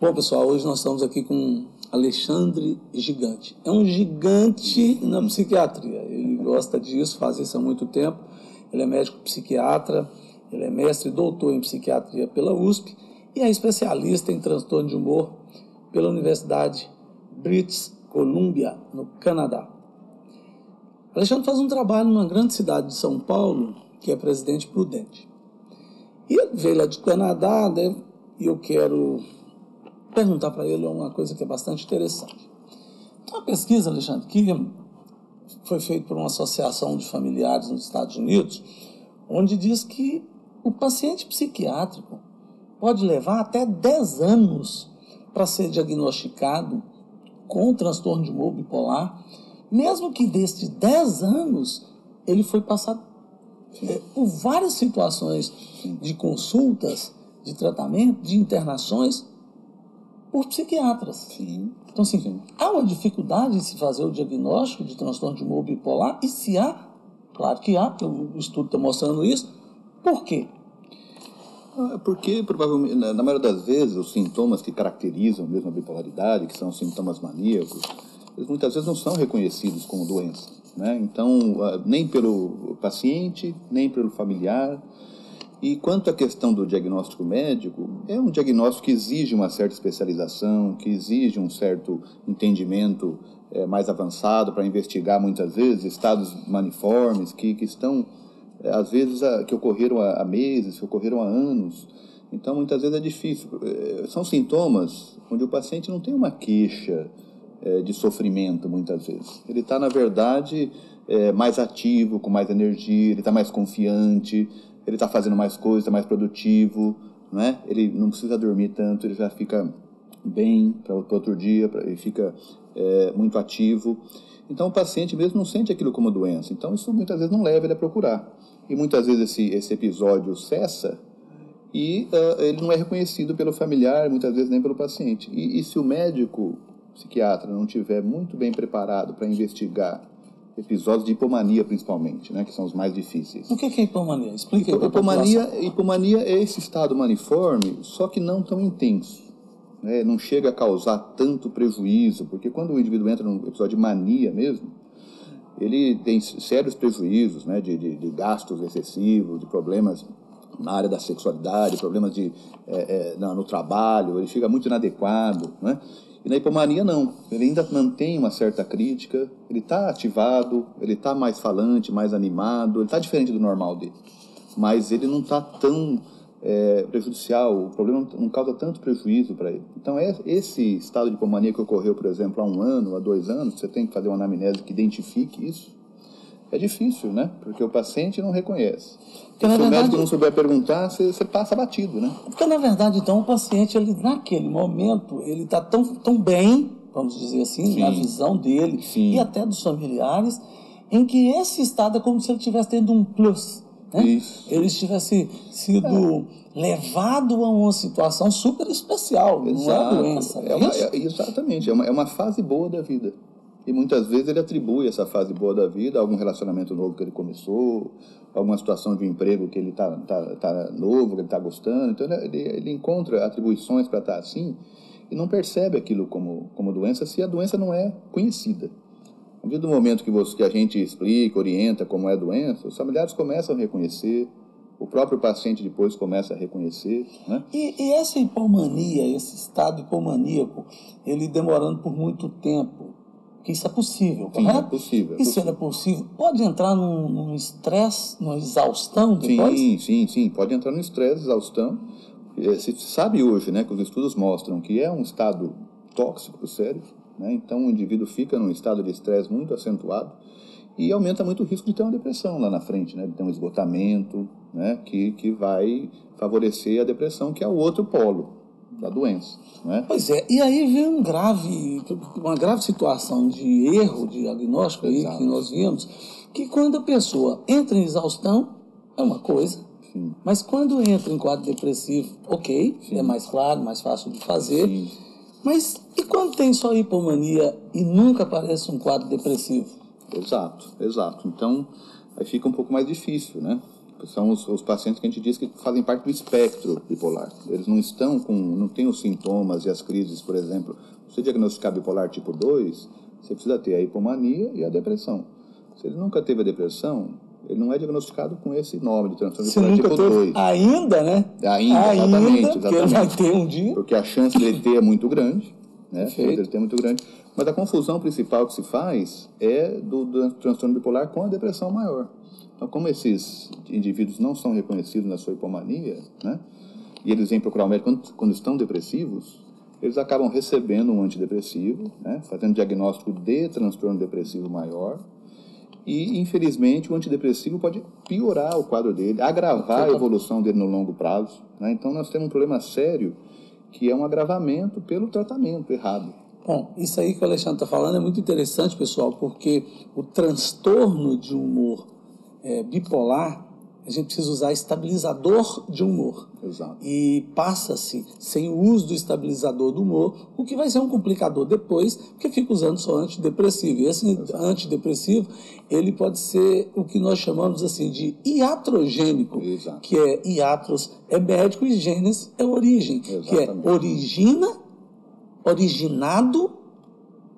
Bom, pessoal, hoje nós estamos aqui com Alexandre Gigante. É um gigante na psiquiatria. Ele gosta disso, faz isso há muito tempo. Ele é médico psiquiatra, ele é mestre e doutor em psiquiatria pela USP e é especialista em transtorno de humor pela Universidade British Columbia, no Canadá. Alexandre faz um trabalho numa grande cidade de São Paulo, que é Presidente Prudente. E ele veio lá de Canadá, né, e eu quero perguntar para ele uma coisa que é bastante interessante. Uma pesquisa, Alexandre, que foi feita por uma associação de familiares nos Estados Unidos, onde diz que o paciente psiquiátrico pode levar até 10 anos para ser diagnosticado com transtorno de humor bipolar, mesmo que destes 10 anos ele foi passado é, por várias situações de consultas, de tratamento, de internações por psiquiatras. Sim. Então, assim, Sim. há uma dificuldade em se fazer o diagnóstico de transtorno de humor bipolar, e se há, claro que há, porque o estudo está mostrando isso, por quê? Ah, porque, provavelmente, na maioria das vezes, os sintomas que caracterizam mesmo a bipolaridade, que são sintomas maníacos, eles muitas vezes não são reconhecidos como doença. Né? Então, ah, nem pelo paciente, nem pelo familiar, e quanto à questão do diagnóstico médico, é um diagnóstico que exige uma certa especialização, que exige um certo entendimento é, mais avançado para investigar muitas vezes estados maniformes que, que estão, é, às vezes, a, que ocorreram há, meses, que ocorreram há anos. Então, muitas vezes é difícil. É, são sintomas onde o paciente não tem uma queixa de sofrimento, muitas vezes. Ele está, na verdade, mais ativo, com mais energia, ele está mais confiante, ele está fazendo mais coisas, está mais produtivo, né? ele não precisa dormir tanto, ele já fica bem para outro dia, pra, ele fica é, muito ativo. Então o paciente mesmo não sente aquilo como doença. Então isso muitas vezes não leva ele a procurar. E muitas vezes esse, esse episódio cessa e uh, ele não é reconhecido pelo familiar, muitas vezes nem pelo paciente. E, e se o médico psiquiatra não tiver muito bem preparado para investigar episódios de hipomania, principalmente, né, que são os mais difíceis. O que é hipomania? Explica aí hipomania, hipomania é esse estado maniforme, só que não tão intenso. Né, não chega a causar tanto prejuízo, porque quando o indivíduo entra num episódio de mania mesmo, ele tem sérios prejuízos né, de, de, de gastos excessivos, de problemas na área da sexualidade, problemas de, é, é, no trabalho, ele fica muito inadequado, né? E na hipomania não, ele ainda mantém uma certa crítica, ele está ativado, ele está mais falante, mais animado, ele está diferente do normal dele. Mas ele não está tão é, prejudicial, o problema não causa tanto prejuízo para ele. Então, é esse estado de hipomania que ocorreu, por exemplo, há um ano, há dois anos, você tem que fazer uma anamnese que identifique isso, é difícil, né? Porque o paciente não reconhece. Porque, Se o verdade, médico não souber perguntar, você, você, passa batido, né? Porque, na verdade, então, o paciente, ele, naquele momento, ele está tão, tão bem, vamos dizer assim, Sim. na visão dele Sim. e até dos familiares, em que esse estado é como se ele estivesse tendo um plus. Né? Isso. Ele tivesse sido é. levado a uma situação super especial, Exato. não é doença. É, é uma, é, exatamente, é uma, é uma fase boa da vida. E muitas vezes ele atribui essa fase boa da vida a algum relacionamento novo que ele começou, alguma situação de emprego que ele está tá, tá novo, que ele está gostando. Então ele, ele encontra atribuições para estar tá assim e não percebe aquilo como, como doença se a doença não é conhecida. A partir do momento que, você, que a gente explica, orienta como é a doença, os familiares começam a reconhecer, o próprio paciente depois começa a reconhecer. Né? E, e essa hipomania, esse estado hipomaníaco, ele demorando por muito tempo, que isso é possível, Sim, é possível. É isso é possível. Pode entrar num estresse, numa exaustão depois? Sim, sim, sim. Pode entrar no estresse, exaustão. É, se sabe hoje, né, que os estudos mostram que é um estado tóxico para o cérebro, né? Então o indivíduo fica num estado de estresse muito acentuado e aumenta muito o risco de ter uma depressão lá na frente, né? de ter um esgotamento, né? que, que vai favorecer a depressão, que é o outro polo da doença. Né? Pois é, e aí vem um grave, uma grave situação de erro de diagnóstico aí que nós vimos, que quando a pessoa entra em exaustão, é uma coisa, Sim. mas quando entra em quadro depressivo, ok, Sim. é mais claro, mais fácil de fazer, Sim. mas e quando tem só hipomania e nunca aparece um quadro depressivo? Exato, exato. Então, aí fica um pouco mais difícil, né? São os, os, pacientes que a gente diz que fazem parte do espectro bipolar. Eles não estão com, não têm os sintomas e as crises, por exemplo. Você diagnosticar bipolar tipo 2, você precisa ter a hipomania e a depressão. Se ele nunca teve a depressão, ele não é diagnosticado com esse nome de transtorno bipolar tipo 2. Ainda, né? Ainda, ainda exatamente. exatamente. Porque ele vai ter um dia. Porque a chance de ele ter é muito grande. Né? A chance de ele ter é muito grande. Mas a confusão principal que se faz é do, do transtorno bipolar com a depressão maior. Então, como esses indivíduos não são reconhecidos na sua hipomania, né, e eles vêm procurar o médico quando, quando estão depressivos, eles acabam recebendo um antidepressivo, né, fazendo diagnóstico de transtorno depressivo maior, e, infelizmente, o antidepressivo pode piorar o quadro dele, agravar a evolução dele no longo prazo. Né? Então, nós temos um problema sério que é um agravamento pelo tratamento errado. Bom, isso aí que o Alexandre está falando é muito interessante, pessoal, porque o transtorno de humor é, bipolar, a gente precisa usar estabilizador de humor. Exato. E passa-se sem o uso do estabilizador do humor, o que vai ser um complicador depois, porque fica usando só antidepressivo. E esse Exato. antidepressivo, ele pode ser o que nós chamamos assim de iatrogênico, Exato. que é iatros é médico e genes é origem, Exatamente. que é origina originado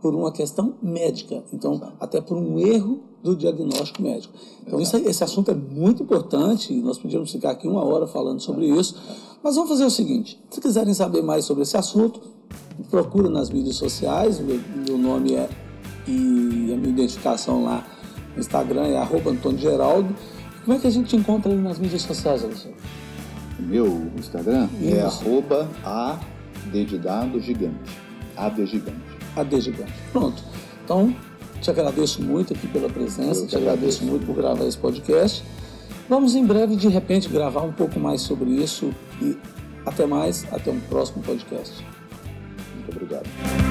por uma questão médica, então até por um erro do diagnóstico médico. Então isso, esse assunto é muito importante, nós podíamos ficar aqui uma hora falando sobre isso, mas vamos fazer o seguinte, se quiserem saber mais sobre esse assunto, procura nas mídias sociais, o meu, meu nome é e a minha identificação lá no Instagram é arroba Antônio Geraldo. Como é que a gente encontra ele nas mídias sociais, Alexandre? O meu Instagram é isso. é arroba a de dado gigante. AD gigante. AD gigante. Pronto. Então, te agradeço muito aqui pela presença, te agradeço. agradeço muito por gravar esse podcast. Vamos em breve, de repente, gravar um pouco mais sobre isso e até mais, até um próximo podcast. Muito obrigado.